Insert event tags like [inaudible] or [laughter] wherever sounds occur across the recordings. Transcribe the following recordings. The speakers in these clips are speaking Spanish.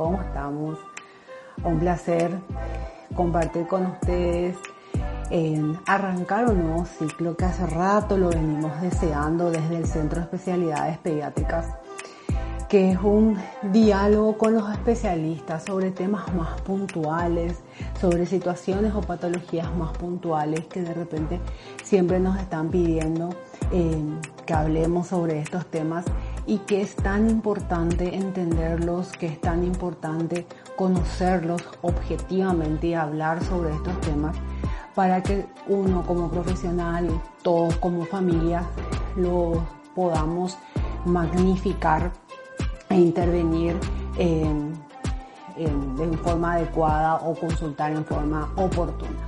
¿Cómo estamos? Un placer compartir con ustedes arrancar un nuevo ciclo que hace rato lo venimos deseando desde el Centro de Especialidades Pediátricas, que es un diálogo con los especialistas sobre temas más puntuales, sobre situaciones o patologías más puntuales que de repente siempre nos están pidiendo eh, que hablemos sobre estos temas y que es tan importante entenderlos, que es tan importante conocerlos objetivamente y hablar sobre estos temas para que uno como profesional, todos como familia, lo podamos magnificar e intervenir en, en forma adecuada o consultar en forma oportuna.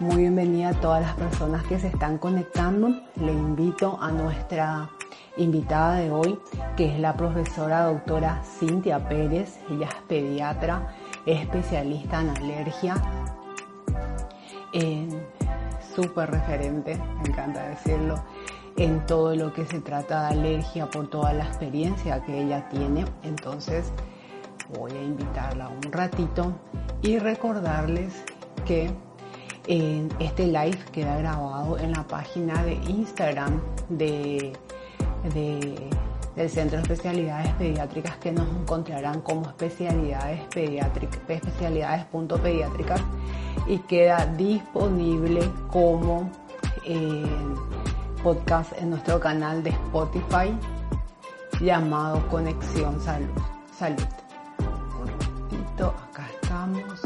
Muy bienvenida a todas las personas que se están conectando. Le invito a nuestra invitada de hoy, que es la profesora doctora Cintia Pérez. Ella es pediatra, especialista en alergia, súper referente, me encanta decirlo, en todo lo que se trata de alergia por toda la experiencia que ella tiene. Entonces voy a invitarla un ratito y recordarles que este live queda grabado en la página de Instagram de del Centro de Especialidades Pediátricas que nos encontrarán como especialidades pediátricas, especialidades.pediátricas y queda disponible como eh, podcast en nuestro canal de Spotify llamado Conexión Salud. Salud. Un ratito, acá estamos.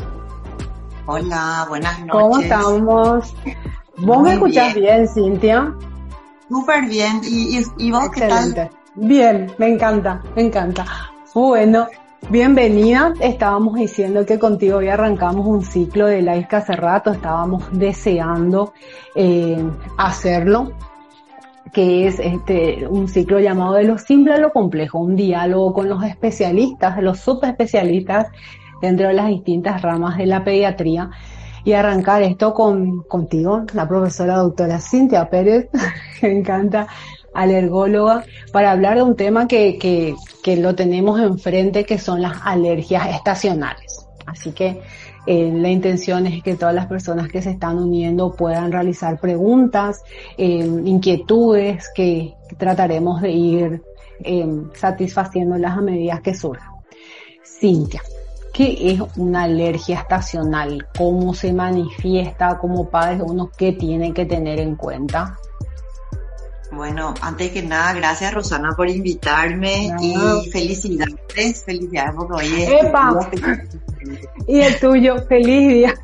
Hola, buenas noches. ¿Cómo estamos? ¿Vos me escuchás bien, Cintia? Súper bien. ¿Y, vos qué tal? Bien, me encanta, me encanta. Bueno, bienvenida. Estábamos diciendo que contigo hoy arrancamos un ciclo de live que hace rato estábamos deseando eh, hacerlo que es este, un ciclo llamado de lo simple a lo complejo, un diálogo con los especialistas, los subespecialistas dentro de las distintas ramas de la pediatría y arrancar esto con, contigo, la profesora doctora Cintia Pérez, [laughs] me encanta, alergóloga, para hablar de un tema que, que, que lo tenemos enfrente, que son las alergias estacionales. Así que eh, la intención es que todas las personas que se están uniendo puedan realizar preguntas, eh, inquietudes que trataremos de ir eh, satisfaciéndolas a medida que surjan. Cintia, ¿Qué es una alergia estacional? ¿Cómo se manifiesta como padres uno? ¿Qué tiene que tener en cuenta? Bueno, antes que nada, gracias Rosana por invitarme y felicidades, felicidades porque hoy es... ¡Epa! [laughs] y el tuyo, feliz día.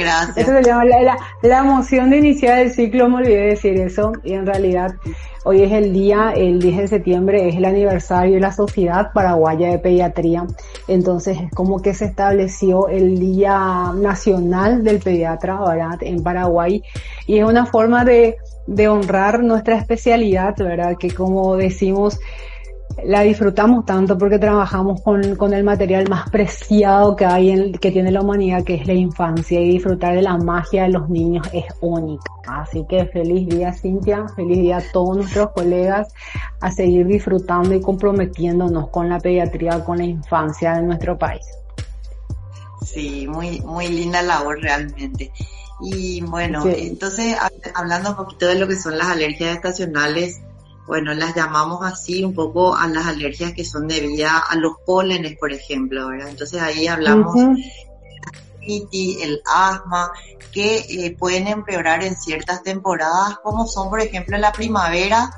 Gracias. Eso se llama la, la, emoción de iniciar el ciclo, me olvidé decir eso, y en realidad hoy es el día, el 10 de septiembre es el aniversario de la Sociedad Paraguaya de Pediatría, entonces es como que se estableció el Día Nacional del Pediatra, ¿verdad?, en Paraguay, y es una forma de, de honrar nuestra especialidad, ¿verdad?, que como decimos, la disfrutamos tanto porque trabajamos con, con el material más preciado que hay en, que tiene la humanidad, que es la infancia, y disfrutar de la magia de los niños es única. Así que feliz día Cintia, feliz día a todos nuestros colegas a seguir disfrutando y comprometiéndonos con la pediatría, con la infancia de nuestro país. Sí, muy, muy linda labor realmente. Y bueno, entonces hablando un poquito de lo que son las alergias estacionales, bueno, las llamamos así un poco a las alergias que son debidas a los pólenes, por ejemplo, ¿verdad? Entonces ahí hablamos de el asma, que eh, pueden empeorar en ciertas temporadas, como son, por ejemplo, en la primavera,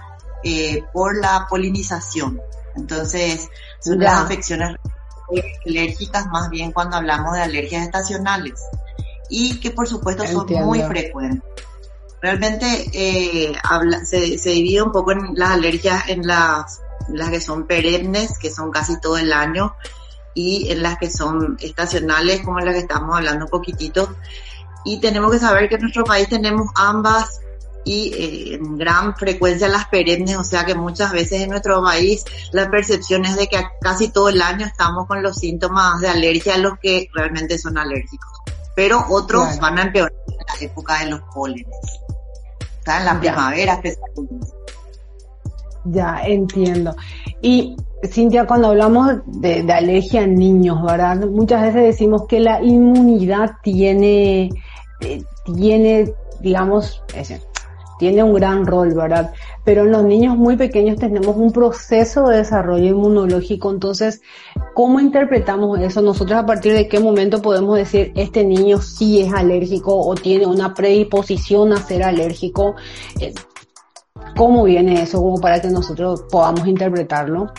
eh, por la polinización. Entonces, son las afecciones alérgicas más bien cuando hablamos de alergias estacionales y que por supuesto son muy frecuentes. Realmente eh, habla, se, se, divide un poco en las alergias en las, las que son perennes, que son casi todo el año, y en las que son estacionales, como las que estamos hablando un poquitito. Y tenemos que saber que en nuestro país tenemos ambas y eh, en gran frecuencia las perennes, o sea que muchas veces en nuestro país la percepción es de que casi todo el año estamos con los síntomas de alergia a los que realmente son alérgicos. Pero otros van a empeorar en la época de los pólenes. Está en la primavera Ya, entiendo. Y Cintia, cuando hablamos de, alergia en niños, ¿verdad? Muchas veces decimos que la inmunidad tiene, eh, tiene, digamos, tiene un gran rol, ¿verdad? Pero en los niños muy pequeños tenemos un proceso de desarrollo inmunológico, entonces, ¿cómo interpretamos eso? Nosotros a partir de qué momento podemos decir, este niño sí es alérgico o tiene una predisposición a ser alérgico. Eh, ¿Cómo viene eso como para que nosotros podamos interpretarlo?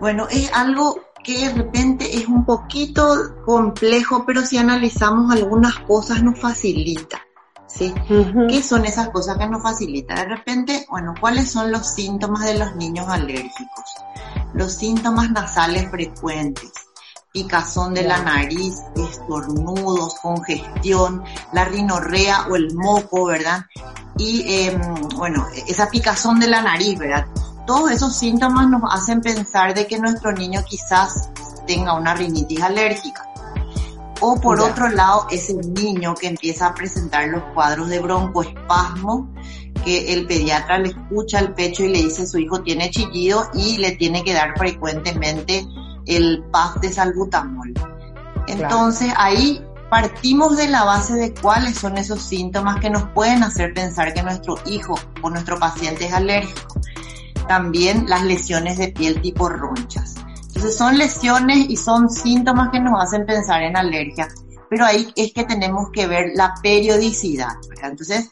Bueno, es algo que de repente es un poquito complejo, pero si analizamos algunas cosas nos facilita. ¿Sí? ¿Qué son esas cosas que nos facilitan? De repente, bueno, ¿cuáles son los síntomas de los niños alérgicos? Los síntomas nasales frecuentes, picazón de la nariz, estornudos, congestión, la rinorrea o el moco, ¿verdad? Y, em, bueno, esa picazón de la nariz, ¿verdad? Todos esos síntomas nos hacen pensar de que nuestro niño quizás tenga una rinitis alérgica. O por otro lado, ese niño que empieza a presentar los cuadros de broncoespasmo, que el pediatra le escucha el pecho y le dice su hijo tiene chillido y le tiene que dar frecuentemente el PAF de salbutamol. Entonces ahí partimos de la base de cuáles son esos síntomas que nos pueden hacer pensar que nuestro hijo o nuestro paciente es alérgico. También las lesiones de piel tipo ronchas. Entonces son lesiones y son síntomas que nos hacen pensar en alergia, pero ahí es que tenemos que ver la periodicidad. Entonces,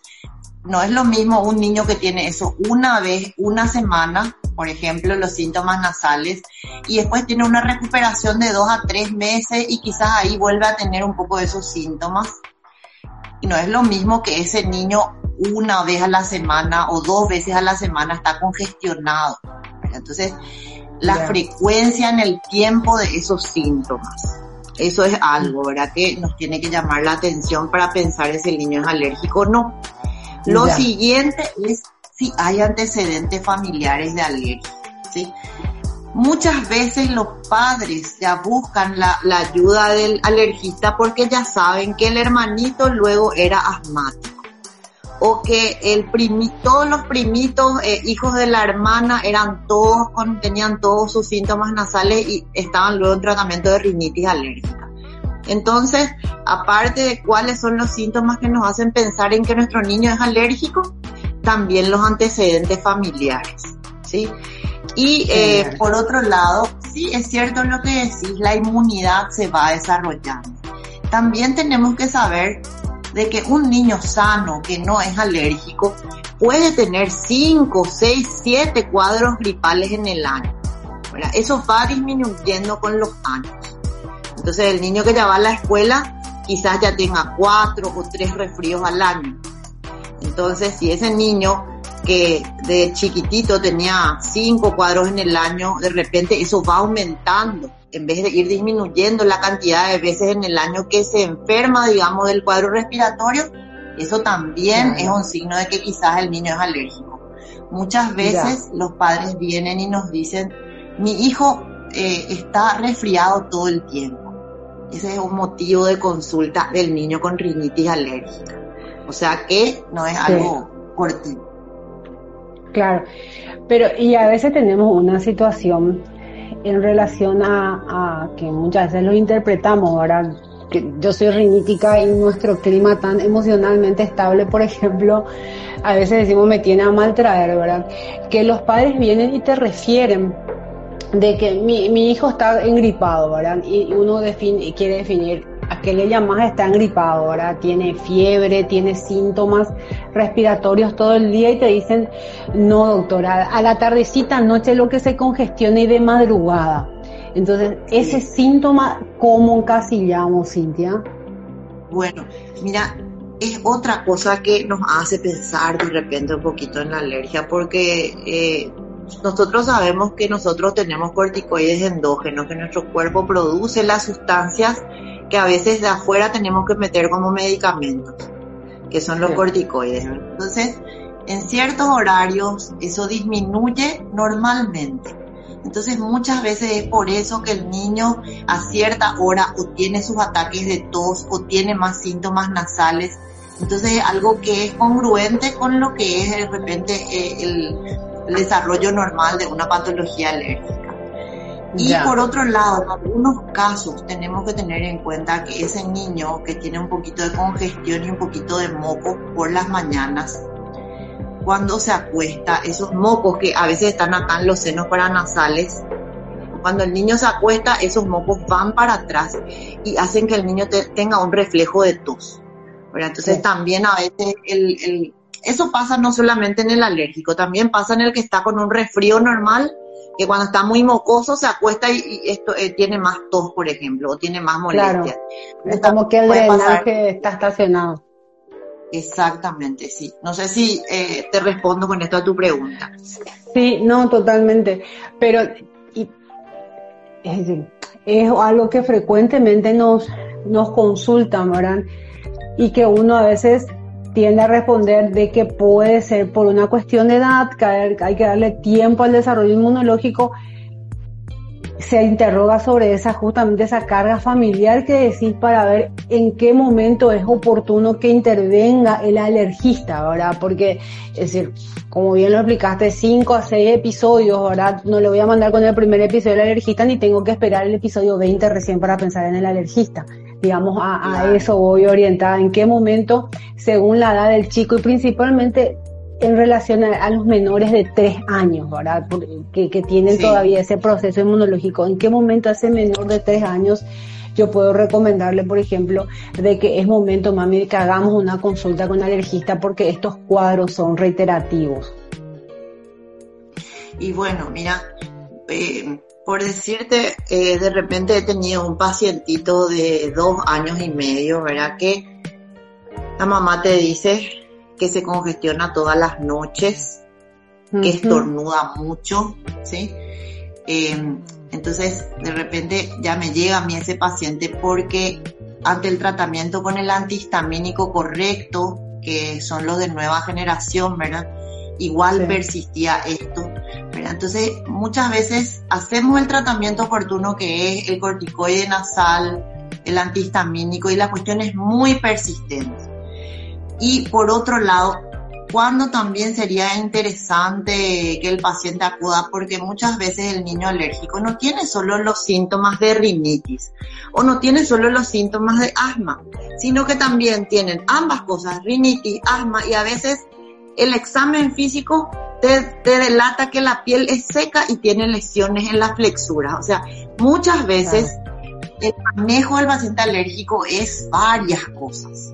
no es lo mismo un niño que tiene eso una vez, una semana, por ejemplo, los síntomas nasales, y después tiene una recuperación de dos a tres meses y quizás ahí vuelve a tener un poco de esos síntomas. Y no es lo mismo que ese niño una vez a la semana o dos veces a la semana está congestionado. Entonces, la frecuencia en el tiempo de esos síntomas. Eso es algo, ¿verdad? Que nos tiene que llamar la atención para pensar si el niño es alérgico o no. Lo siguiente es si hay antecedentes familiares de alergia, ¿sí? Muchas veces los padres ya buscan la, la ayuda del alergista porque ya saben que el hermanito luego era asmático o que el primito, todos los primitos, eh, hijos de la hermana, eran todos, tenían todos sus síntomas nasales y estaban luego en tratamiento de rinitis alérgica. Entonces, aparte de cuáles son los síntomas que nos hacen pensar en que nuestro niño es alérgico, también los antecedentes familiares, ¿sí? Y eh, por otro lado, sí es cierto lo que decís, la inmunidad se va desarrollando. También tenemos que saber de que un niño sano que no es alérgico puede tener 5, 6, 7 cuadros gripales en el año. Eso va disminuyendo con los años. Entonces el niño que ya va a la escuela quizás ya tenga 4 o 3 resfríos al año. Entonces si ese niño que de chiquitito tenía 5 cuadros en el año, de repente eso va aumentando en vez de ir disminuyendo la cantidad de veces en el año que se enferma, digamos, del cuadro respiratorio, eso también es un signo de que quizás el niño es alérgico. Muchas veces los padres vienen y nos dicen, mi hijo eh, está resfriado todo el tiempo. Ese es un motivo de consulta del niño con rinitis alérgica. O sea que no es algo cortito. Claro, pero y a veces tenemos una situación en relación a, que muchas veces lo interpretamos, ahora que yo soy rinítica y nuestro clima tan emocionalmente estable, por [laughs] ejemplo, a veces decimos me tiene a mal traer, ¿verdad? Que los padres vienen y te refieren de que mi, mi hijo está engripado, ¿verdad? Y uno define, quiere definir a qué le llamas está engripado, ahora tiene fiebre, tiene síntomas respiratorios todo el día y te dicen, no doctora, a la tardecita, noche lo que se congestiona y de madrugada. Entonces, ese síntoma, ¿cómo encasillamos, Cintia? Bueno, mira, es otra cosa que nos hace pensar de repente un poquito en la alergia, porque eh, nosotros sabemos que nosotros tenemos corticoides endógenos, que nuestro cuerpo produce las sustancias que a veces de afuera tenemos que meter como medicamentos, que son los corticoides. Entonces, en ciertos horarios eso disminuye normalmente. Entonces muchas veces es por eso que el niño a cierta hora o tiene sus ataques de tos o tiene más síntomas nasales Entonces, algo que es congruente con lo que es de repente eh, el, desarrollo normal de una patología alérgica. Y por otro lado, en algunos casos tenemos que tener en cuenta que ese niño que tiene un poquito de congestión y un poquito de moco por las mañanas, cuando se acuesta, esos mocos que a veces están acá en los senos paranasales, cuando el niño se acuesta, esos mocos van para atrás y hacen que el niño tenga un reflejo de tos. Entonces también a veces el, eso pasa no solamente en el alérgico, también pasa en el que está con un resfrío normal, que cuando está muy mocoso se acuesta y, esto eh, tiene más tos, por ejemplo, o tiene más molestia. Es como que el drenaje está estacionado. Exactamente, sí. No sé si eh, te respondo con esto a tu pregunta. Sí, no, totalmente. Pero es, es algo que frecuentemente nos, nos consultan, ¿verdad? y que uno a veces tiende a responder de que puede ser por una cuestión de edad, que hay que darle tiempo al desarrollo inmunológico, se interroga sobre esa justamente esa carga familiar que decís para ver en qué momento es oportuno que intervenga el alergista, ¿verdad? Porque, es decir, como bien lo explicaste, cinco a seis episodios, ¿verdad? No le voy a mandar con el primer episodio del alergista ni tengo que esperar el episodio 20 recién para pensar en el alergista digamos, a, eso voy orientada, en qué momento, según la edad del chico y principalmente en relación a, los menores de tres años, ¿verdad? Que, que tienen todavía ese proceso inmunológico, en qué momento a ese menor de tres años yo puedo recomendarle, por ejemplo, de que es momento, mami, que hagamos una consulta con alergista porque estos cuadros son reiterativos. Y bueno, mira, eh, por decirte, eh, de repente he tenido un pacientito de dos años y medio, ¿verdad? Que la mamá te dice que se congestiona todas las noches, que estornuda mucho, ¿sí? Em, entonces, de repente ya me llega a mí ese paciente porque ante el tratamiento con el antihistamínico correcto, que son los de nueva generación, ¿verdad? igual persistía esto. Entonces, muchas veces hacemos el tratamiento oportuno que es el corticoide nasal, el antihistamínico y la cuestión es muy persistente. Y por otro lado, cuando también sería interesante que el paciente acuda porque muchas veces el niño alérgico no tiene solo los síntomas de rinitis o no tiene solo los síntomas de asma, sino que también tienen ambas cosas, rinitis, asma y a veces el examen físico te, delata que la piel es seca y tiene lesiones en la flexura. O sea, muchas veces el manejo del paciente alérgico es varias cosas.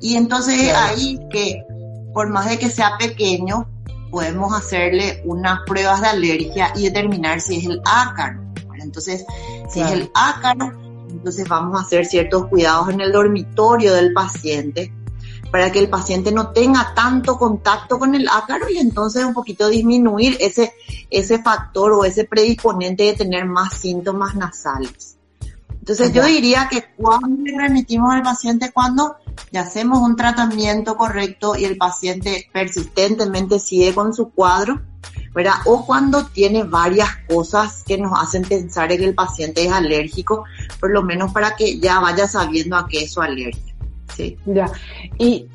Y entonces ahí que, por más de que sea pequeño, podemos hacerle unas pruebas de alergia y determinar si es el ácaro. Entonces, si es el ácaro, entonces vamos a hacer ciertos cuidados en el dormitorio del paciente para que el paciente no tenga tanto contacto con el ácaro y entonces un poquito disminuir ese, ese factor o ese predisponente de tener más síntomas nasales. Entonces yo diría que cuando le remitimos al paciente, cuando ya hacemos un tratamiento correcto y el paciente persistentemente sigue con su cuadro, ¿verdad? O cuando tiene varias cosas que nos hacen pensar en que el paciente es alérgico, por lo menos para que ya vaya sabiendo a qué es su alergia. Sí. Ya. Y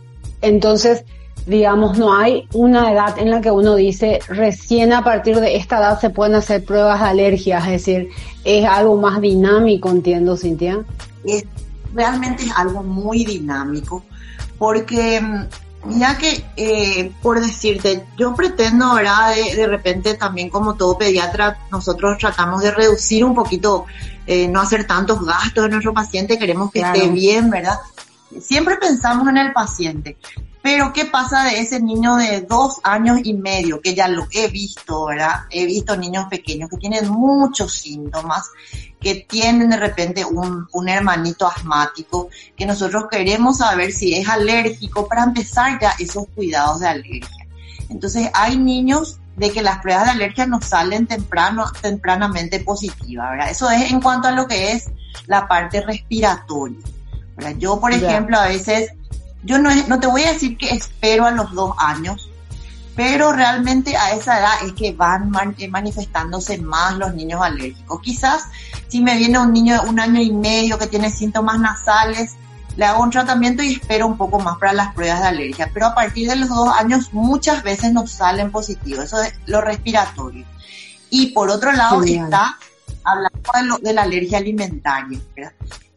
entonces, digamos, no hay una edad en la que uno dice, recién a partir de esta edad se pueden hacer pruebas de alergias, es decir, es algo más dinámico, entiendo, Cintia. Es, realmente es algo muy dinámico, porque ya mm, que, eh, por decirte, yo pretendo, ¿verdad? De, repente también como todo pediatra, nosotros tratamos de reducir un poquito, eh, no hacer tantos gastos de nuestro paciente, queremos que esté bien, ¿verdad? Siempre pensamos en el paciente, pero ¿qué pasa de ese niño de dos años y medio? Que ya lo he visto, ¿verdad? He visto niños pequeños que tienen muchos síntomas, que tienen de repente un, hermanito asmático, que nosotros queremos saber si es alérgico para empezar ya esos cuidados de alergia. Entonces hay niños de que las pruebas de alergia nos salen temprano, tempranamente positivas, ¿verdad? Eso es en cuanto a lo que es la parte respiratoria. Yo, por ejemplo, a veces, yo no, no te voy a decir que espero a los dos años, pero realmente a esa edad es que van eh, manifestándose más los niños alérgicos. Quizás si me viene un niño de un año y medio que tiene síntomas nasales, le hago un tratamiento y espero un poco más para las pruebas de alergia. Pero a partir de los dos años muchas veces nos salen positivos, eso es lo respiratorio. Y por otro lado está hablando de, la alergia alimentaria.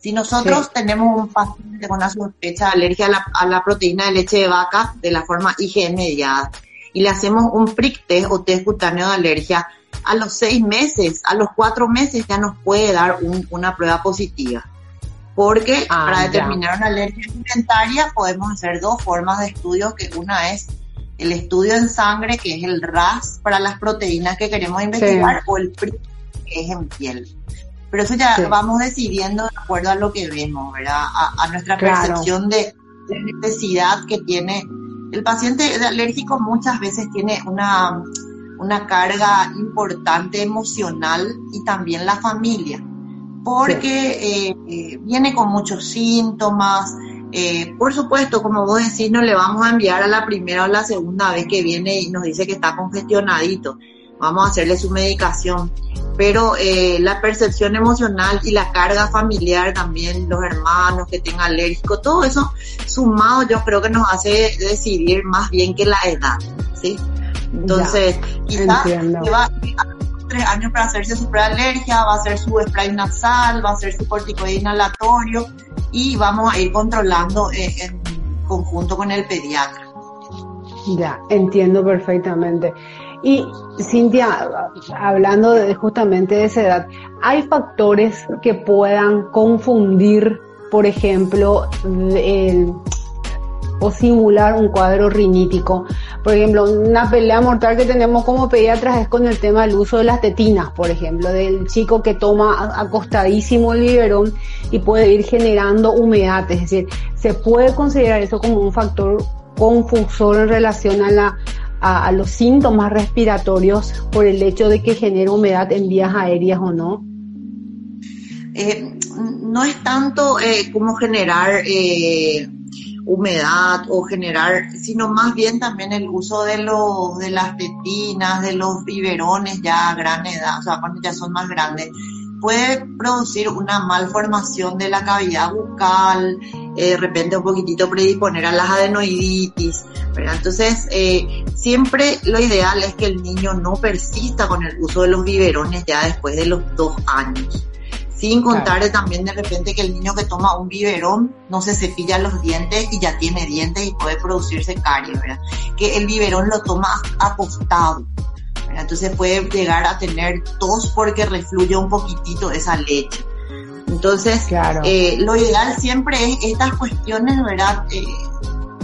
Si nosotros tenemos un paciente con una sospecha de alergia a la, proteína de leche de vaca de la forma IgM mediada y le hacemos un prick test o test cutáneo de alergia, a los seis meses, a los cuatro meses ya nos puede dar una prueba positiva. Porque ah, para determinar una alergia alimentaria podemos hacer dos formas de estudio, que una es el estudio en sangre, que es el RAS para las proteínas que queremos investigar, o el PRIC, que es en piel. Pero eso ya vamos decidiendo de acuerdo a lo que vemos, ¿verdad? A, nuestra percepción de, necesidad que tiene. El paciente alérgico muchas veces tiene una, una carga importante emocional y también la familia, porque eh, viene con muchos síntomas. Eh, por supuesto, como vos decís, no le vamos a enviar a la primera o la segunda vez que viene y nos dice que está congestionadito. Vamos a hacerle su medicación pero eh, la percepción emocional y la carga familiar también, los hermanos que tengan alérgico, todo eso sumado yo creo que nos hace decidir más bien que la edad, ¿sí? Entonces, quizás lleva tres años para hacerse su alergia, va a hacer su spray nasal, va a hacer su corticoide inhalatorio y vamos a ir controlando eh, en conjunto con el pediatra. Ya, entiendo perfectamente. Y Cintia, hablando de, justamente de esa edad, ¿hay factores que puedan confundir, por ejemplo, o simular un cuadro rinítico? Por ejemplo, una pelea mortal que tenemos como pediatras es con el tema del uso de las tetinas, por ejemplo, del chico que toma acostadísimo el biberón y puede ir generando humedad. Es decir, se puede considerar eso como un factor confusor en relación a la a, los síntomas respiratorios por el hecho de que genera humedad en vías aéreas o no? Eh, no es tanto eh, como generar eh, humedad o generar, sino más bien también el uso de los de las tetinas, de los biberones ya a gran edad, o sea, cuando ya son más grandes puede producir una malformación de la cavidad bucal, eh, de repente un poquitito predisponer a las adenoiditis, ¿verdad? Entonces, eh, siempre lo ideal es que el niño no persista con el uso de los biberones ya después de los dos años. Sin contar también de repente que el niño que toma un biberón no se cepilla los dientes y ya tiene dientes y puede producirse caries, ¿verdad? Que el biberón lo toma acostado. Entonces puede llegar a tener tos porque refluye un poquitito esa leche. Entonces, eh, lo ideal siempre es estas cuestiones, ¿verdad? Eh,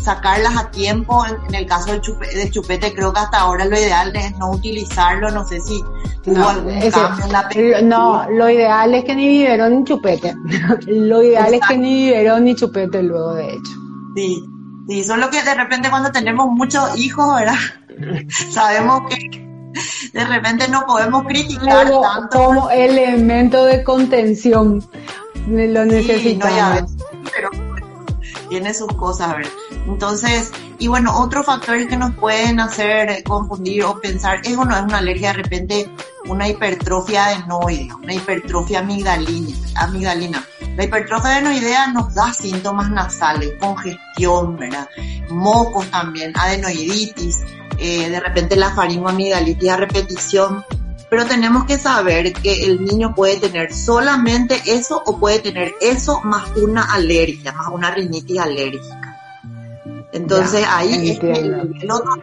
sacarlas a tiempo. En, el caso del chupete, chupete, creo que hasta ahora lo ideal es no utilizarlo. No sé si no, algún cambio en la No, lo ideal es que ni biberón ni chupete. [laughs] lo ideal es que ni biberón ni chupete luego, de hecho. Sí, sí, solo que de repente cuando tenemos muchos hijos, ¿verdad? [laughs] Sabemos que de repente no podemos criticar tanto. Como elemento de contención. Lo necesitamos. pero tiene sus cosas, ¿verdad? Entonces, y bueno, otro factor que nos pueden hacer confundir o pensar es o no es una alergia de repente una hipertrofia adenoidea, una hipertrofia amigdalina, amigdalina. La hipertrofia adenoidea nos da síntomas nasales, congestión, ¿verdad? Mocos también, adenoiditis, eh, de repente la faringoamigdalitis a repetición, pero tenemos que saber que el niño puede tener solamente eso o puede tener eso más una alergia, más una rinitis alérgica. Entonces ahí es que el, otro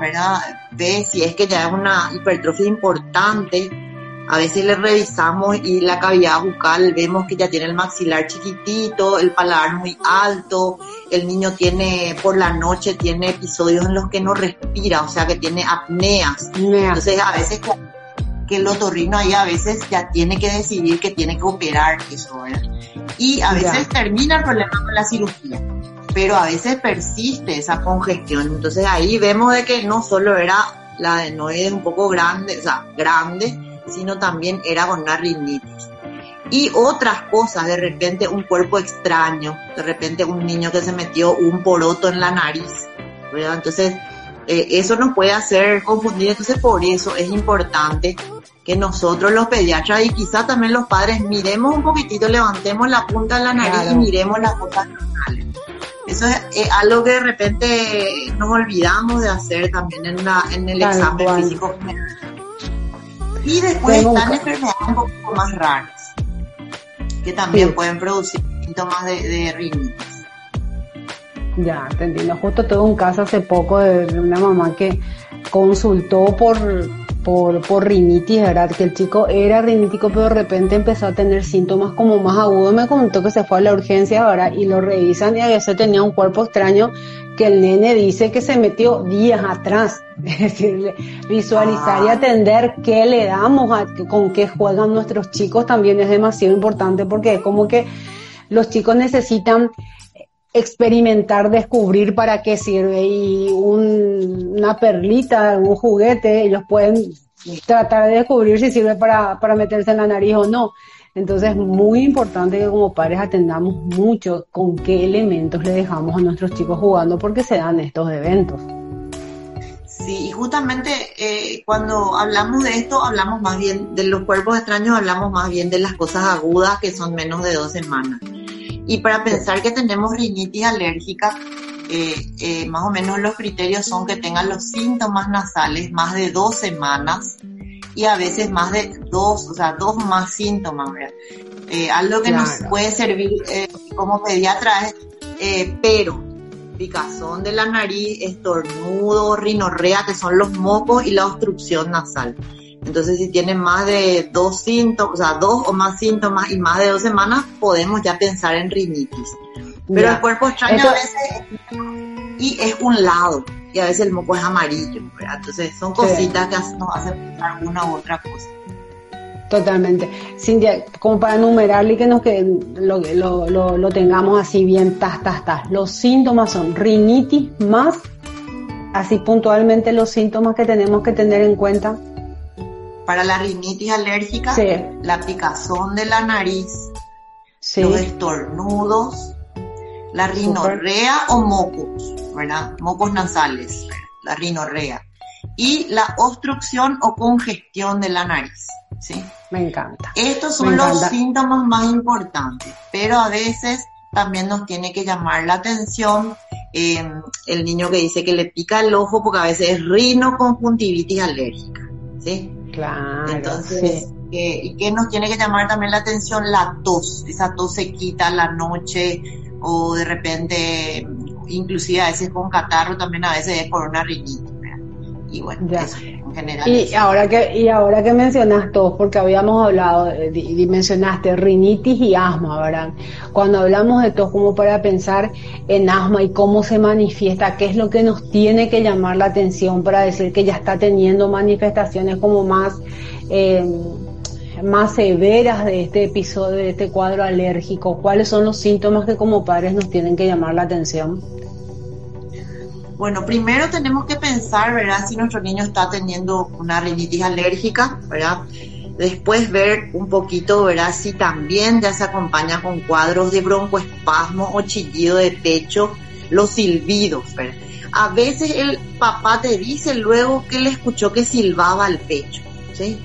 ¿verdad? ve si es que ya es una hipertrofia importante a veces le revisamos y la cavidad bucal vemos que ya tiene el maxilar chiquitito, el paladar muy alto, el niño tiene por la noche tiene episodios en los que no respira, o sea que tiene apneas. Entonces a veces que el otorrino ahí a veces ya tiene que decidir que tiene que operar eso, ¿verdad? Y a veces termina el problema con la cirugía, pero a veces persiste esa congestión. Entonces ahí vemos de que no solo era la adenoide un poco grande, o sea, grande, sino también era con una rinitis. Y otras cosas, de repente un cuerpo extraño, de repente un niño que se metió un poroto en la nariz, ¿verdad? Entonces, eh, eso nos puede hacer confundir. Entonces, por eso es importante que nosotros los pediatras y quizás también los padres miremos un poquitito, levantemos la punta de la nariz y miremos las cosas nasales. Eso es, algo que de repente nos olvidamos de hacer también en, en el examen físico. Y después están enfermedades un poco más raras, que también pueden producir síntomas de, de rinitis. Ya, te entiendo. Justo tuve un caso hace poco de una mamá que consultó por, por, por rinitis, ¿verdad? Que el chico era rinítico, pero de repente empezó a tener síntomas como más agudos. Me comentó que se fue a la urgencia, ahora Y lo revisan y a veces tenía un cuerpo extraño que el nene dice que se metió días atrás. [laughs] Es decir, visualizar y ah. atender qué le damos, a, con qué juegan nuestros chicos también es demasiado importante porque es como que los chicos necesitan experimentar, descubrir para qué sirve y una perlita, un juguete, ellos pueden tratar de descubrir si sirve para, para meterse en la nariz o no. Entonces es muy importante que como padres atendamos mucho con qué elementos le dejamos a nuestros chicos jugando porque se dan estos eventos. Sí, y justamente eh, cuando hablamos de esto, hablamos más bien de los cuerpos extraños, hablamos más bien de las cosas agudas que son menos de dos semanas. Y para pensar que tenemos rinitis alérgica, eh, eh, más o menos los criterios son que tengan los síntomas nasales más de dos semanas y a veces más de dos, o sea, dos más síntomas. Eh, algo que nos puede servir como pediatra es pero, picazón de la nariz, estornudo, rinorrea, que son los mocos y la obstrucción nasal. Entonces, si tienen más de dos síntomas, o sea, dos o más síntomas y más de dos semanas, podemos ya pensar en rinitis. Pero el cuerpo extraño a veces, y es un lado, y a veces el moco es amarillo, Entonces, son cositas que nos hacen pensar una u otra cosa. Totalmente. Cintia, como para enumerarle y que nos que lo, lo, lo, tengamos así bien, tas, tas, tas. Los síntomas son rinitis más, así puntualmente los síntomas que tenemos que tener en cuenta para la rinitis alérgica, la picazón de la nariz, los estornudos, la rinorrea o mocos, ¿verdad? Mocos nasales, la rinorrea. Y la obstrucción o congestión de la nariz, ¿sí? Me encanta. Estos son los síntomas más importantes, pero a veces también nos tiene que llamar la atención eh, el niño que dice que le pica el ojo porque a veces es rinoconjuntivitis alérgica, ¿sí? Claro. Entonces, ¿y qué nos tiene que llamar también la atención? La tos. Esa tos se quita la noche o de repente, inclusive a veces con catarro, también a veces es por una rinitis. Y bueno, Y ahora, que, y ahora que mencionas tos, porque habíamos hablado y mencionaste rinitis y asma, ¿verdad? Cuando hablamos de tos, como para pensar en asma y cómo se manifiesta, qué es lo que nos tiene que llamar la atención para decir que ya está teniendo manifestaciones como más. Eh, más severas de este episodio, de este cuadro alérgico? ¿Cuáles son los síntomas que como padres nos tienen que llamar la atención? Bueno, primero tenemos que pensar, ¿verdad? Si nuestro niño está teniendo una rinitis alérgica, ¿verdad? Después ver un poquito, ¿verdad? Si también ya se acompaña con cuadros de broncoespasmo o chillido de pecho, los silbidos, ¿verdad? A veces el papá te dice luego que le escuchó que silbaba al pecho, ¿sí?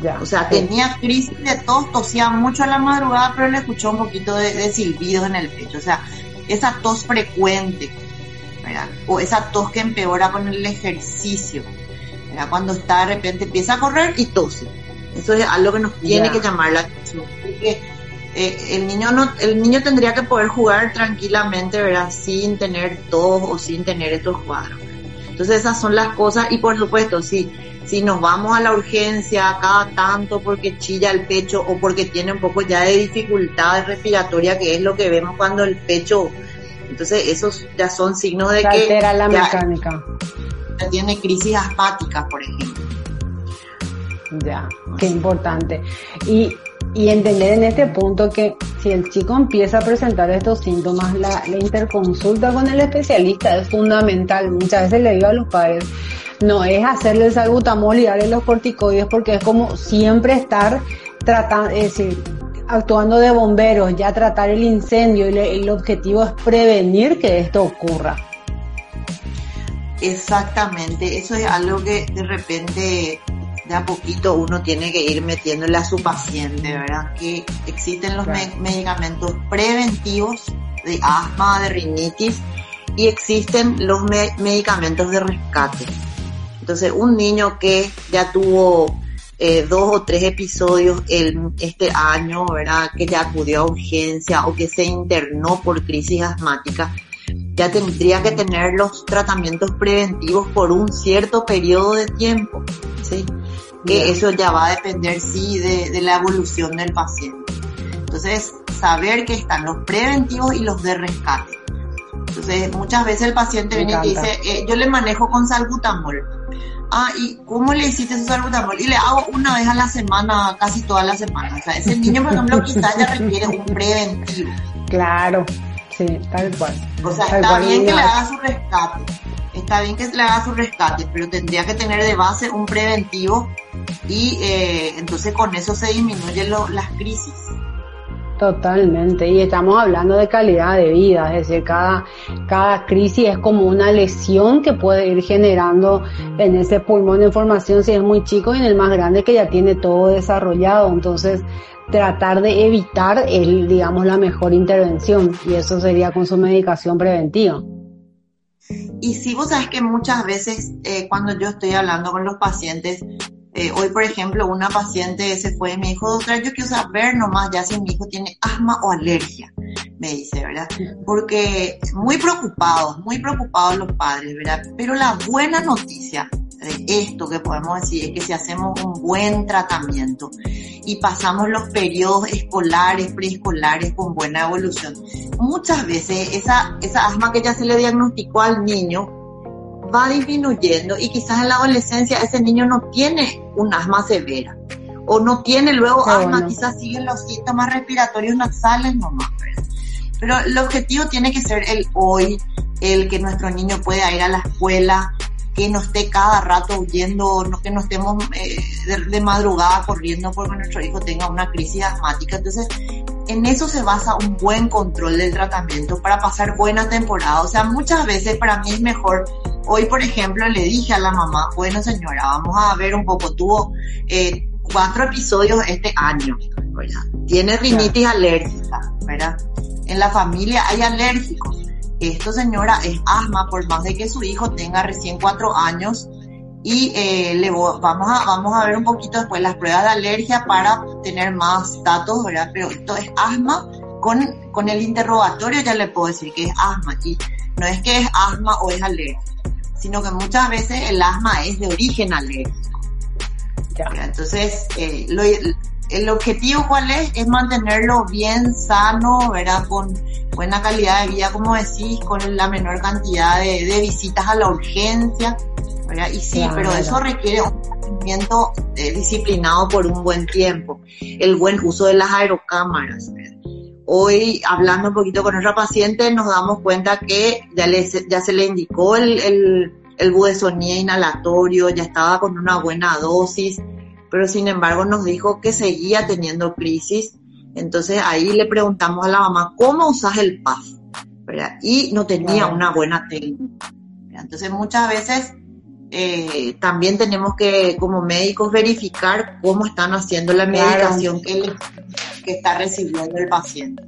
Ya, o sea, tenía crisis de tos, tosía mucho a la madrugada, pero le escuchó un poquito de, de silbidos en el pecho. O sea, esa tos frecuente, o esa tos que empeora con el ejercicio, Cuando está de repente empieza a correr y tose. Eso es algo que nos tiene que llamar la atención. Porque eh, el niño no, el niño tendría que poder jugar tranquilamente, ¿verdad? Sin tener tos o sin tener estos cuadros. Entonces esas son las cosas y por supuesto, si, si nos vamos a la urgencia cada tanto porque chilla el pecho o porque tiene un poco ya de dificultad respiratoria, que es lo que vemos cuando el pecho entonces, esos ya son signos de que. Altera la mecánica. Ya tiene crisis asmática, por ejemplo. Ya, qué importante. Y, y entender en este punto que si el chico empieza a presentar estos síntomas, la, la interconsulta con el especialista es fundamental. Muchas veces le digo a los padres, no es hacerle el salbutamol y darle los corticoides porque es como siempre estar tratando, es decir, actuando de bomberos, ya tratar el incendio y el objetivo es prevenir que esto ocurra. Exactamente, eso es algo que de repente de a poquito uno tiene que ir metiéndole a su paciente, ¿verdad? Que existen los medicamentos preventivos de asma, de rinitis y existen los medicamentos de rescate. Entonces, un niño que ya tuvo eh, dos o tres episodios el, este año, ¿verdad? Que ya acudió a urgencia o que se internó por crisis asmática, ya tendría que tener los tratamientos preventivos por un cierto periodo de tiempo, ¿sí? Que eso ya va a depender, sí, de, la evolución del paciente. Entonces, saber que están los preventivos y los de rescate. Entonces, muchas veces el paciente viene y dice, eh, yo le manejo con salbutamol. Ah, ¿y cómo le hiciste su salbutamol? Y le hago una vez a la semana, casi toda la semana. O sea, ese niño, por ejemplo, [laughs] quizás ya requiere un preventivo. Claro. Sí, tal cual. O sea, está bien que le haga su rescate, está bien que le haga su rescate, pero tendría que tener de base un preventivo y eh, entonces con eso se disminuyen las crisis. Totalmente, y estamos hablando de calidad de vida, es decir, cada, cada crisis es como una lesión que puede ir generando en ese pulmón de información si es muy chico y en el más grande que ya tiene todo desarrollado, entonces tratar de evitar el, digamos, la mejor intervención y eso sería con su medicación preventiva. Y si vos sabes que muchas veces eh, cuando yo estoy hablando con los pacientes, eh, hoy por ejemplo una paciente se fue y me dijo, doctora, yo quiero saber nomás ya si mi hijo tiene asma o alergia, me dice, ¿verdad? Porque muy preocupados, muy preocupados los padres, ¿verdad? Pero la buena noticia esto que podemos decir es que si hacemos un buen tratamiento y pasamos los periodos escolares, preescolares con buena evolución, muchas veces esa, esa asma que ya se le diagnosticó al niño va disminuyendo y quizás en la adolescencia ese niño no tiene un asma severa o no tiene luego asma, quizás siguen los síntomas respiratorios nasales nomás. Pero el objetivo tiene que ser el hoy, el que nuestro niño pueda ir a la escuela, que no esté cada rato huyendo, no que no estemos eh, de, madrugada corriendo porque nuestro hijo tenga una crisis asmática. Entonces, en eso se basa un buen control del tratamiento para pasar buena temporada. O sea, muchas veces para mí es mejor. Hoy, por ejemplo, le dije a la mamá, bueno señora, vamos a ver un poco, tuvo eh, cuatro episodios este año, ¿verdad? Tiene rinitis alérgica, ¿verdad? En la familia hay alérgicos esto señora es asma, por más de que su hijo tenga recién cuatro años y eh, le vamos a vamos a ver un poquito después las pruebas de alergia para tener más datos, ¿verdad? Pero esto es asma con, con el interrogatorio ya le puedo decir que es asma y no es que es asma o es alergia, sino que muchas veces el asma es de origen alérgico. Entonces, eh, lo, el objetivo cuál es? Es mantenerlo bien sano, ¿verdad? Con buena calidad de vida, como decís, con la menor cantidad de, visitas a la urgencia, ¿verdad? Y sí, pero eso requiere un tratamiento eh, disciplinado por un buen tiempo. El buen uso de las aerocámaras, Hoy, hablando un poquito con nuestra paciente, nos damos cuenta que ya, le, ya se le indicó el, el, el budesonía inhalatorio, ya estaba con una buena dosis, pero sin embargo nos dijo que seguía teniendo crisis. Entonces ahí le preguntamos a la mamá, ¿cómo usas el PAF? Y no tenía una buena técnica. Entonces muchas veces eh, también tenemos que como médicos verificar cómo están haciendo la medicación que, que está recibiendo el paciente.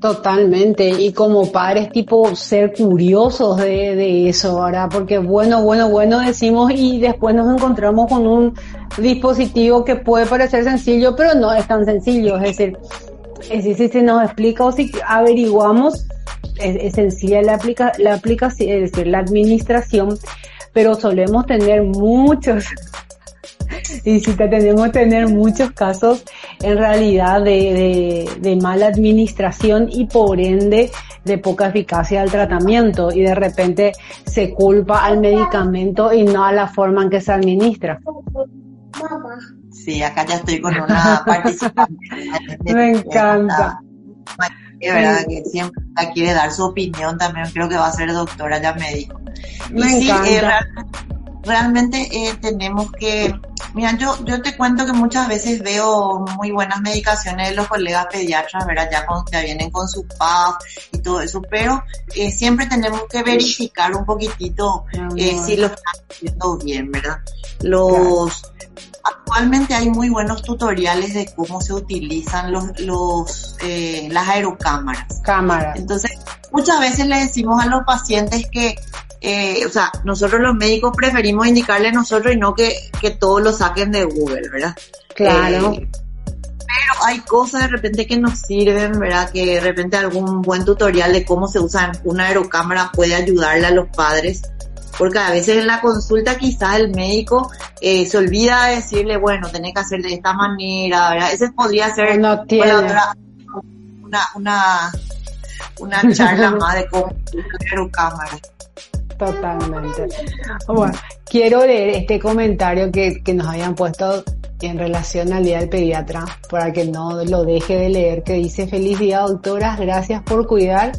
Totalmente, y como padres tipo ser curiosos de, de eso, ¿verdad? Porque bueno, bueno, bueno decimos y después nos encontramos con un dispositivo que puede parecer sencillo, pero no es tan sencillo, es decir, es decir, si nos explica o si averiguamos, es, sencilla la, aplica, la aplicación, es decir, la administración, pero solemos tener muchos [laughs] y si tenemos tener muchos casos en realidad de, de, mala administración y por ende de poca eficacia del tratamiento y de repente se culpa al medicamento y no a la forma en que se administra. Sí, acá ya estoy con una [laughs] participante. Me encanta. Es verdad que siempre quiere dar su opinión también, creo que va a ser doctora ya médico. Me encanta. realmente, eh, tenemos que Mira, yo, yo te cuento que muchas veces veo muy buenas medicaciones de los colegas pediatras, ¿verdad? Ya, con, ya vienen con su PAF y todo eso, pero eh, siempre tenemos que verificar un poquitito eh, si lo están haciendo bien, ¿verdad? Los, actualmente hay muy buenos tutoriales de cómo se utilizan los, los, eh, las aerocámaras. Cámaras. Entonces, muchas veces le decimos a los pacientes que eh, o sea, nosotros los médicos preferimos indicarle a nosotros y no que, que todos lo saquen de Google, ¿verdad? Claro. Eh, pero hay cosas de repente que nos sirven, ¿verdad? Que de repente algún buen tutorial de cómo se usa una aerocámara puede ayudarle a los padres. Porque a veces en la consulta quizás el médico eh, se olvida de decirle, bueno, tenés que hacer de esta manera, ¿verdad? Ese podría ser no tiene. Otra, una, una, una charla más de cómo usar aerocámara. Totalmente. Bueno, quiero leer este comentario que, que nos habían puesto en relación al Día del Pediatra, para que no lo deje de leer, que dice, feliz día doctoras, gracias por cuidar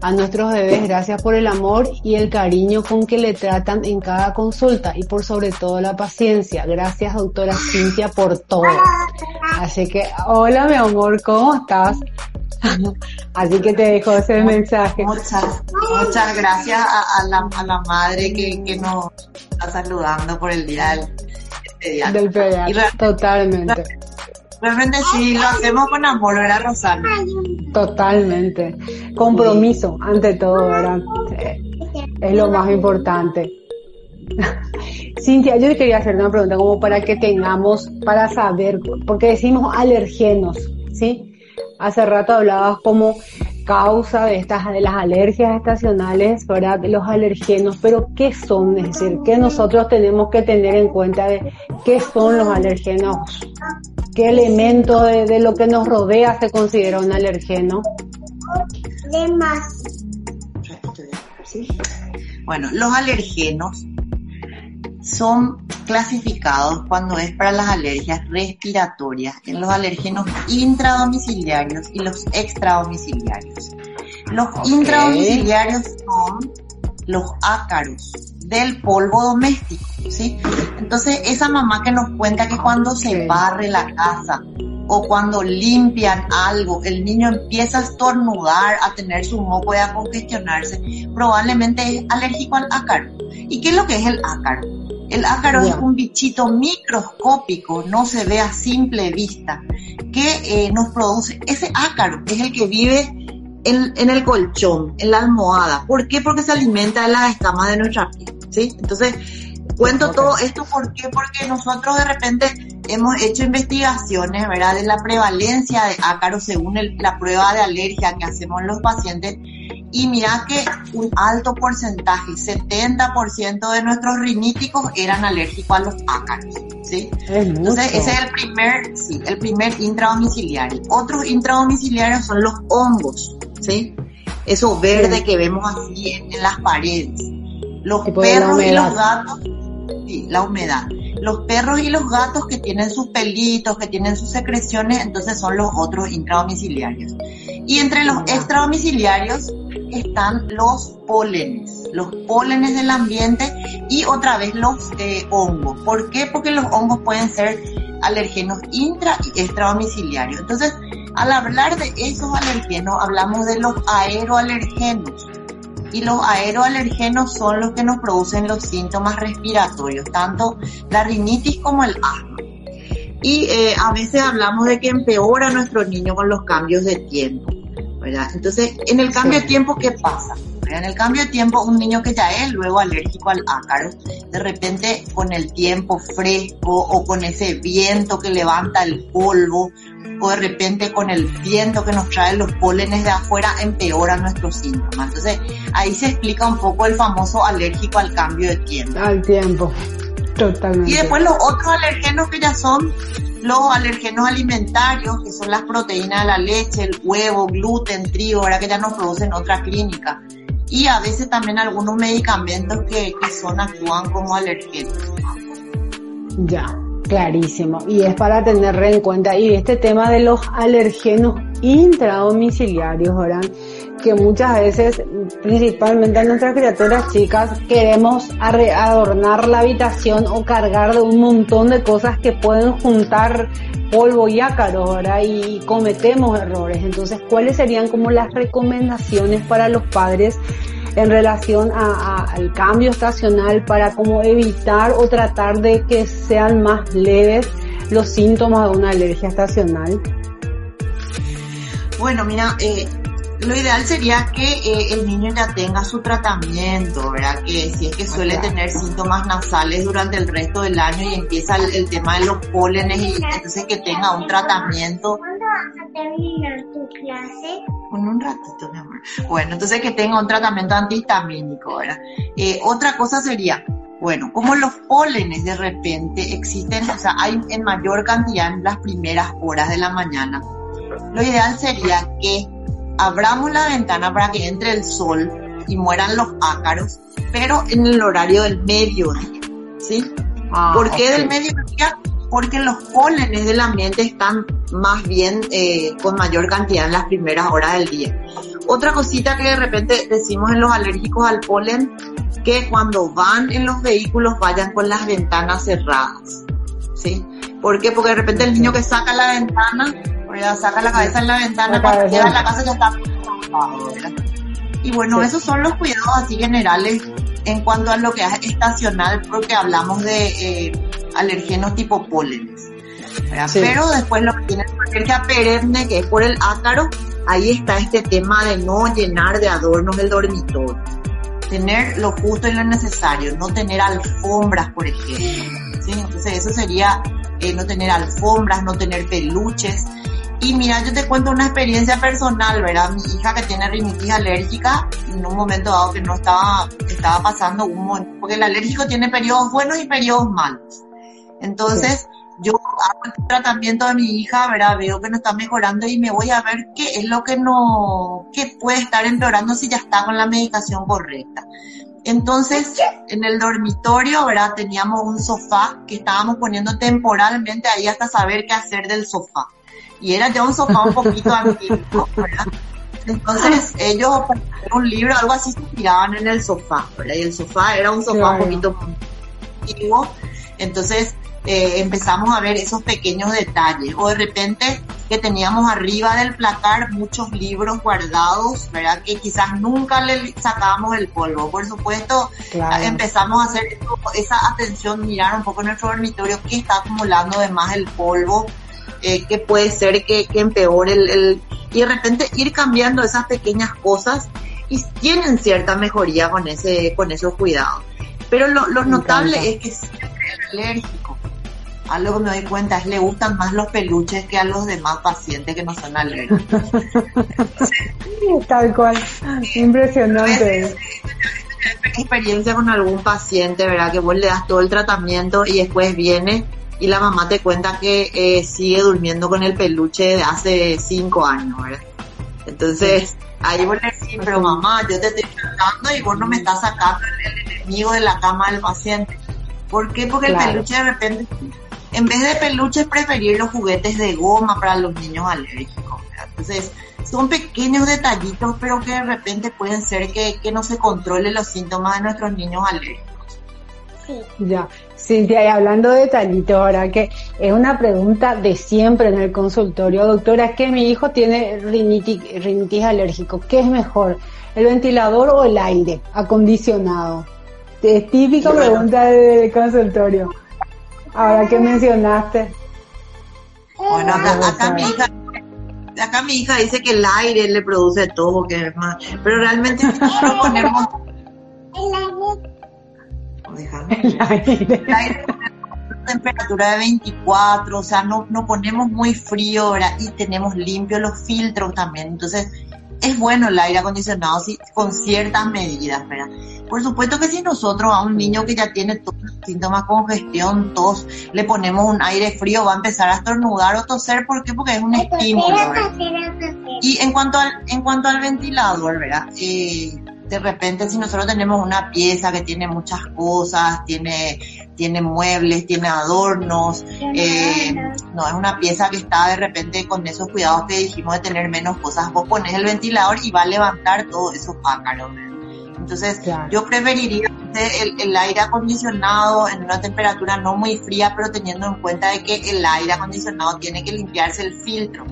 a nuestros bebés, gracias por el amor y el cariño con que le tratan en cada consulta y por sobre todo la paciencia. Gracias doctora Cintia por todo. Así que, hola mi amor, ¿cómo estás? [laughs] Así que te dejo ese mensaje. Muchas, muchas gracias a, la, a la madre que, que nos está saludando por el día del pediatra. Del pediatra, totalmente. Realmente sí, lo hacemos con amor, ¿verdad, Rosana? Totalmente. Compromiso, ante todo, ¿verdad? Es lo más importante. Cintia, yo te quería hacer una pregunta como para que tengamos, para saber, porque decimos alergenos, ¿sí? Hace rato hablabas como causa de estas de las alergias estacionales, ¿verdad? De los alergenos, pero ¿qué son? Es decir, ¿qué nosotros tenemos que tener en cuenta de qué son los alergenos? ¿Qué elemento de, de lo que nos rodea se considera un alergeno? De más. Bueno, los alergenos son clasificados cuando es para las alergias respiratorias en los alergenos intradomiciliarios y los extradomiciliarios. Los intradomiciliarios son los ácaros del polvo doméstico, ¿sí? Entonces, esa mamá que nos cuenta que cuando se barre la casa o cuando limpian algo, el niño empieza a estornudar, a tener su moco y a congestionarse, probablemente es alérgico al ácaro. ¿Y qué es lo que es el ácaro? El ácaro es un bichito microscópico, no se ve a simple vista, que eh, nos produce, ese ácaro es el que vive en, en el colchón, en la almohada. ¿Por qué? Porque se alimenta de las escamas de nuestra piel, ¿sí? Entonces, cuento todo esto, ¿por qué? Porque nosotros de repente hemos hecho investigaciones, ¿verdad? De la prevalencia de ácaro según el- la prueba de alergia que hacemos en los pacientes y mira que un alto porcentaje, 70% de nuestros riníticos eran alérgicos a los ácaros, ¿sí? Es. Entonces, ese es el primer, sí, el primer intradomiciliario. Otros intradomiciliarios son los hongos, ¿sí? Eso verde Sí. que vemos así en, en las paredes. Los perros y los gatos, sí, la humedad. Los perros y los gatos que tienen sus pelitos, que tienen sus secreciones, entonces son los otros intradomiciliarios. Y entre los extradomiciliarios están los pólenes, los pólenes del ambiente y otra vez los eh, hongos. ¿Por qué? Porque los hongos pueden ser alergenos intra y extradomiciliarios. Entonces, al hablar de esos alergenos, hablamos de los aeroalergenos. Y los aeroalergenos son los que nos producen los síntomas respiratorios, tanto la rinitis como el asma. Y eh, a veces hablamos de que empeora nuestro niño con los cambios de tiempo. ¿Verdad? Entonces, en el cambio de tiempo, ¿qué pasa? ¿Verdad? En el cambio de tiempo, un niño que ya es luego alérgico al ácaro, de repente con el tiempo fresco o con ese viento que levanta el polvo, o de repente con el viento que nos trae los pólenes de afuera, empeora nuestros síntomas. Entonces, ahí se explica un poco el famoso alérgico al cambio de tiempo. Al tiempo. Totalmente. Y después los otros alergenos que ya son los alergenos alimentarios, que son las proteínas de la leche, el huevo, gluten, trigo, ¿verdad? que ya nos producen otra clínica. Y a veces también algunos medicamentos que, que son, actúan como alergenos. Ya, clarísimo. Y es para tener en cuenta. Y este tema de los alergenos intradomiciliarios, ¿verdad? Que muchas veces, principalmente a nuestras criaturas chicas, queremos adornar la habitación o cargar de un montón de cosas que pueden juntar polvo y ácaros, ¿verdad? Y cometemos errores. Entonces, ¿cuáles serían como las recomendaciones para los padres en relación al cambio estacional para como evitar o tratar de que sean más leves los síntomas de una alergia estacional? Bueno, mira, eh, lo ideal sería que eh, el niño ya tenga su tratamiento, ¿verdad? Que si es que suele tener síntomas nasales durante el resto del año y empieza el, tema de los pólenes y entonces que tenga un tratamiento. ¿Cuándo vas a terminar tu clase? Con un ratito, mi amor. Bueno, entonces que tenga un tratamiento antihistamínico, ¿verdad? Eh, otra cosa sería, bueno, como los pólenes de repente existen, o sea, hay en mayor cantidad en las primeras horas de la mañana lo ideal sería que abramos la ventana para que entre el sol y mueran los ácaros, pero en el horario del mediodía, ¿sí? Ah, ¿Por qué del mediodía? Porque los pólenes del ambiente están más bien eh, con mayor cantidad en las primeras horas del día. Otra cosita que de repente decimos en los alérgicos al polen, que cuando van en los vehículos vayan con las ventanas cerradas, ¿sí? ¿Por qué? Porque de repente el niño que saca la ventana saca la cabeza en la ventana, cuando llega a la casa ya está Y bueno, esos son los cuidados así generales en cuanto a lo que es estacional, porque hablamos de eh, alergenos tipo pólenes. Pero después lo que tiene alergia perenne, que es por el ácaro, ahí está este tema de no llenar de adornos el dormitorio. Tener lo justo y lo necesario, no tener alfombras, por ejemplo. Entonces eso sería eh, no tener alfombras, no tener peluches. Y mira, yo te cuento una experiencia personal, ¿verdad? Mi hija que tiene rinitis alérgica, en un momento dado que no estaba, estaba pasando un momento, porque el alérgico tiene periodos buenos y periodos malos. Entonces, yo hago el tratamiento de mi hija, ¿verdad? Veo que no está mejorando y me voy a ver qué es lo que no, que puede estar empeorando si ya está con la medicación correcta. Entonces, en el dormitorio, ¿verdad? Teníamos un sofá que estábamos poniendo temporalmente ahí hasta saber qué hacer del sofá y era ya un sofá un poquito antiguo, ¿verdad? Entonces ellos para un libro, algo así, se tiraban en el sofá, ¿verdad? Y el sofá era un sofá un poquito antiguo, entonces eh, empezamos a ver esos pequeños detalles. O de repente que teníamos arriba del placar muchos libros guardados, ¿verdad? Que quizás nunca le sacábamos el polvo. Por supuesto, empezamos a hacer esa atención, mirar un poco en nuestro dormitorio que está acumulando además el polvo eh, que puede ser que, empeore el, y de repente ir cambiando esas pequeñas cosas y tienen cierta mejoría con ese con esos cuidados. Pero lo, notable es que siempre el alérgico, algo que me doy cuenta es le gustan más los peluches que a los demás pacientes que no son alérgicos. Tal cual, impresionante. experiencia con algún paciente, ¿verdad? Que vos le das todo el tratamiento y después viene y la mamá te cuenta que eh, sigue durmiendo con el peluche de hace cinco años, ¿verdad? Entonces, ahí vos le decís, pero mamá, yo te estoy tratando y vos no me estás sacando el, enemigo de la cama del paciente. ¿Por qué? Porque el peluche de repente, en vez de peluches, preferir los juguetes de goma para los niños alérgicos. Entonces, son pequeños detallitos, pero que de repente pueden ser que, que no se controlen los síntomas de nuestros niños alérgicos. Sí. Ya, Cintia, y hablando de detallitos, ahora que es una pregunta de siempre en el consultorio, doctora, es que mi hijo tiene rinitis, rinitis alérgico, ¿qué es mejor, el ventilador o el aire acondicionado? Es típica pregunta del consultorio. Ahora que mencionaste. Bueno, acá, mi hija acá mi hija dice que el aire le produce todo, que es más, pero realmente [laughs] no ponemos [laughs] el aire. temperatura de 24, o sea, no, no ponemos muy frío ¿verdad? y tenemos limpios los filtros también. Entonces, es bueno el aire acondicionado sí, con ciertas medidas, ¿verdad? Por supuesto que si nosotros a un niño que ya tiene todos los síntomas congestión, tos, le ponemos un aire frío, va a empezar a estornudar o toser, ¿por qué? Porque es un estímulo. Y en cuanto al, en cuanto al ventilador, ¿verdad? Eh, de repente si nosotros tenemos una pieza que tiene muchas cosas, tiene, tiene muebles, tiene adornos, eh, no es una pieza que está de repente con esos cuidados que dijimos de tener menos cosas, vos pones el ventilador y va a levantar todos esos pájaros. Entonces, yo preferiría el, el, aire acondicionado en una temperatura no muy fría, pero teniendo en cuenta de que el aire acondicionado tiene que limpiarse el filtro.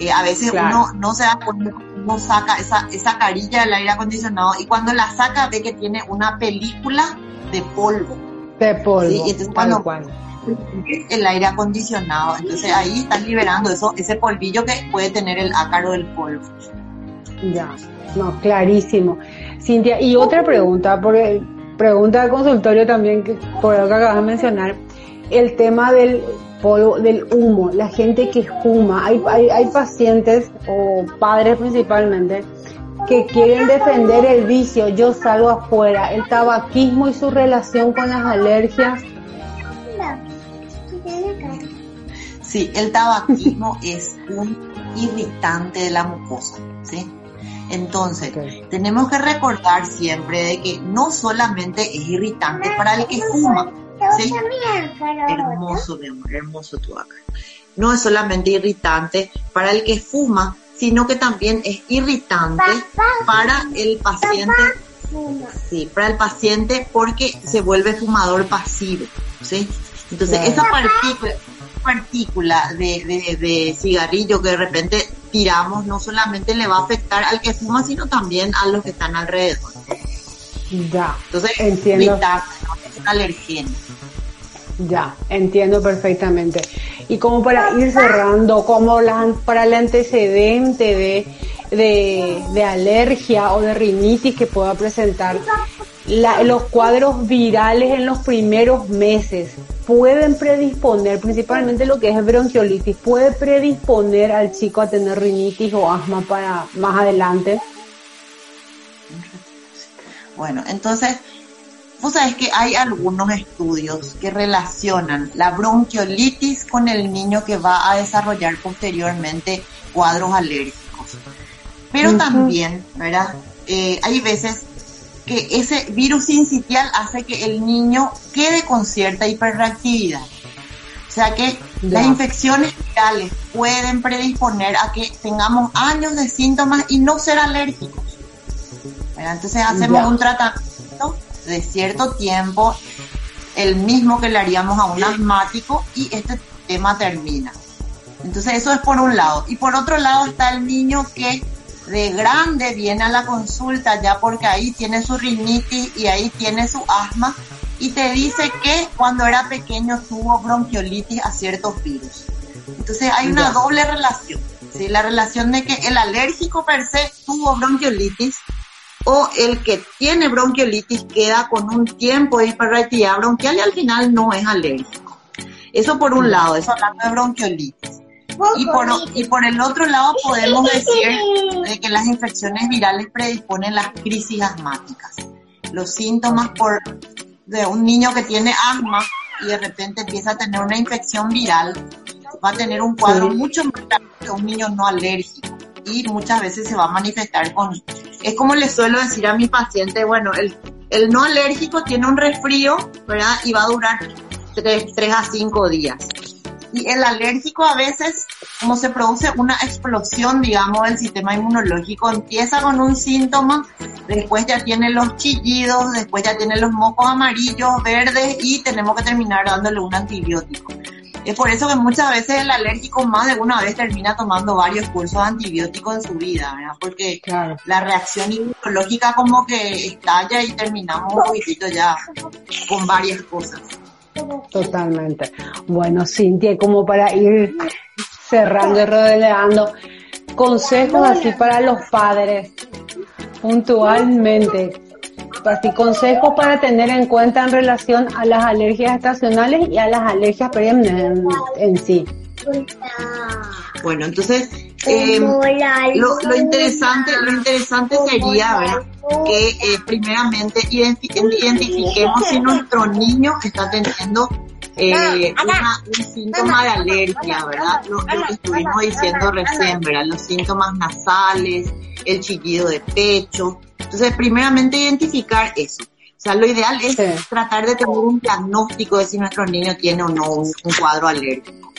Eh, a veces uno no se da cuenta, saca esa, esa carilla del aire acondicionado y cuando la saca ve que tiene una película de polvo. De polvo. ¿sí? Entonces cuando el aire acondicionado, entonces ahí están liberando eso, ese polvillo que puede tener el ácaro del polvo. Ya, no, clarísimo. Cintia, y otra pregunta, porque pregunta de consultorio también, que por lo que acabas de mencionar, el tema del polvo, del humo, la gente que fuma, hay, hay, hay pacientes o padres principalmente que quieren defender el vicio, yo salgo afuera, el tabaquismo y su relación con las alergias. Sí, el tabaquismo [laughs] es un irritante de la mucosa, ¿sí? Entonces, tenemos que recordar siempre de que no solamente es irritante para el que fuma, ¿sí? Hermoso, mi amor, hermoso tu acá. No es solamente irritante para el que fuma, sino que también es irritante para el paciente. Sí, para el paciente porque se vuelve fumador pasivo, ¿sí? Entonces, esa partícula, partícula de, de, de, cigarrillo que de repente tiramos no solamente le va a afectar al que fuma, sino también a los que están alrededor. Ya. Entonces, entiendo. es un alergeno. Ya, entiendo perfectamente. Y como para ir cerrando, como la, para el antecedente de, de, de alergia o de rinitis que pueda presentar, la, los cuadros virales en los primeros meses pueden predisponer, principalmente lo que es bronquiolitis, puede predisponer al chico a tener rinitis o asma para más adelante. Bueno, entonces, vos sabés que hay algunos estudios que relacionan la bronquiolitis con el niño que va a desarrollar posteriormente cuadros alérgicos. Pero también, ¿verdad? Eh, hay veces que ese virus sincitial hace que el niño quede con cierta hiperreactividad. O sea que las infecciones virales pueden predisponer a que tengamos años de síntomas y no ser alérgicos. Entonces hacemos un tratamiento de cierto tiempo, el mismo que le haríamos a un asmático y este tema termina. Entonces eso es por un lado. Y por otro lado está el niño que de grande viene a la consulta ya porque ahí tiene su rinitis y ahí tiene su asma y te dice que cuando era pequeño tuvo bronquiolitis a ciertos virus. Entonces hay una doble relación, ¿sí? la relación de que el alérgico per se tuvo bronquiolitis o el que tiene bronquiolitis queda con un tiempo de hiperreactividad bronquial y al final no es alérgico. Eso por un lado, eso hablando de bronquiolitis. Y por, y por el otro lado podemos decir que las infecciones virales predisponen las crisis asmáticas. Los síntomas por, de un niño que tiene asma y de repente empieza a tener una infección viral, va a tener un cuadro mucho más grave que un niño no alérgico y muchas veces se va a manifestar con... Es como le suelo decir a mi paciente, bueno, el, el no alérgico tiene un resfrío, ¿verdad? Y va a durar 3, 3 a 5 días y el alérgico a veces, como se produce una explosión, digamos, del sistema inmunológico, empieza con un síntoma, después ya tiene los chillidos, después ya tiene los mocos amarillos, verdes y tenemos que terminar dándole un antibiótico. Es por eso que muchas veces el alérgico más de una vez termina tomando varios cursos antibióticos en su vida, ¿verdad? Porque la reacción inmunológica como que estalla y terminamos un poquitito ya con varias cosas. Totalmente. Bueno, Cintia, como para ir cerrando y rodeando, consejos así para los padres, puntualmente, así consejos para tener en cuenta en relación a las alergias estacionales y a las alergias perennes en, sí. Bueno, entonces eh, lo, interesante, lo interesante sería ver que eh, primeramente identifiquemos si nuestro niño está teniendo eh, un síntoma de alergia, ¿verdad? Lo, que estuvimos diciendo recién, ¿verdad? Los síntomas nasales, el chillido de pecho, Entonces, primeramente identificar eso. O sea, lo ideal es tratar de tener un diagnóstico de si nuestro niño tiene o no un, un cuadro alérgico.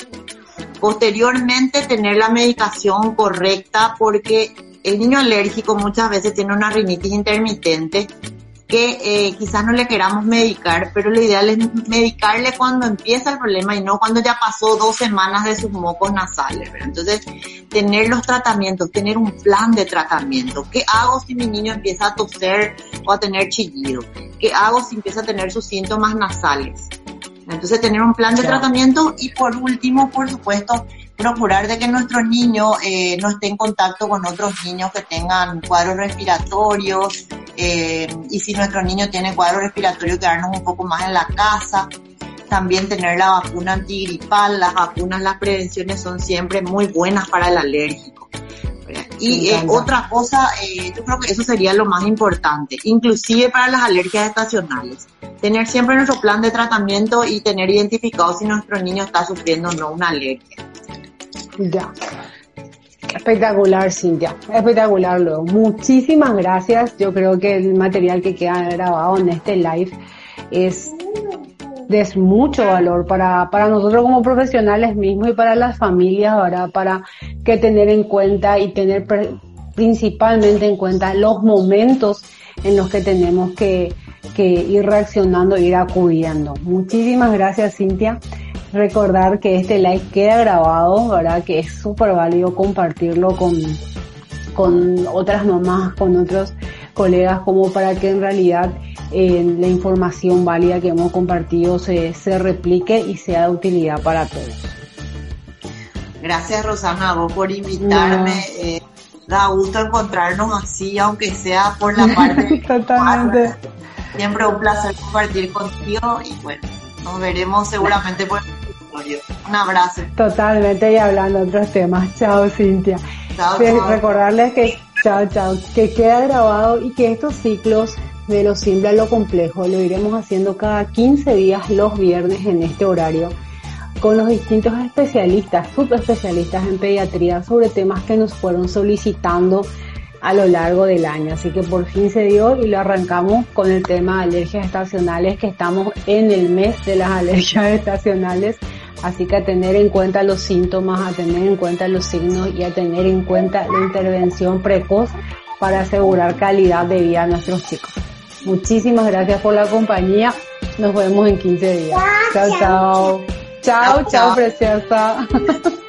Posteriormente, tener la medicación correcta porque el niño alérgico muchas veces tiene una rinitis intermitente que eh, quizás no le queramos medicar, pero lo ideal es medicarle cuando empieza el problema y no cuando ya pasó dos semanas de sus mocos nasales. Entonces, tener los tratamientos, tener un plan de tratamiento. ¿Qué hago si mi niño empieza a toser o a tener chillido? ¿Qué hago si empieza a tener sus síntomas nasales? Entonces, tener un plan de tratamiento y por último, por supuesto, procurar de que nuestro niño eh, no esté en contacto con otros niños que tengan cuadros respiratorios eh, y si nuestro niño tiene cuadros respiratorios quedarnos un poco más en la casa. También tener la vacuna antigripal, las vacunas, las prevenciones son siempre muy buenas para el alérgico. Y eh, otra cosa, yo creo que eso sería lo más importante, inclusive para las alergias estacionales. Tener siempre nuestro plan de tratamiento y tener identificado si nuestro niño está sufriendo o no una alergia. Ya. Espectacular, Cintia. Espectacular, luego. Muchísimas gracias. Yo creo que el material que queda grabado en este live es de mucho valor para, para nosotros como profesionales mismos y para las familias, ahora Para que tener en cuenta y tener principalmente en cuenta los momentos en los que tenemos que, que ir reaccionando, ir acudiendo. Muchísimas gracias, Cintia recordar que este live queda grabado, ¿verdad? Que es súper válido compartirlo con, con otras mamás, con otros colegas, como para que en realidad eh, la información válida que hemos compartido se, se replique y sea de utilidad para todos. Gracias Rosana, vos por invitarme. Eh, da gusto encontrarnos así, aunque sea por la parte. [laughs] Totalmente. Siempre un placer compartir contigo y bueno, nos veremos seguramente por un abrazo. Totalmente, y hablando de otros temas. Chao, Cintia. Chao, Recordarles que, chao, chao, que queda grabado y que estos ciclos de lo simple a lo complejo lo iremos haciendo cada 15 días los viernes en este horario con los distintos especialistas, subespecialistas en pediatría sobre temas que nos fueron solicitando a lo largo del año. Así que por fin se dio y lo arrancamos con el tema de alergias estacionales, que estamos en el mes de las [laughs] alergias estacionales. Así que a tener en cuenta los síntomas, a tener en cuenta los signos y a tener en cuenta la intervención precoz para asegurar calidad de vida a nuestros chicos. Muchísimas gracias por la compañía. Nos vemos en 15 días. Chao, chao. Chao, chao, preciosa. [laughs]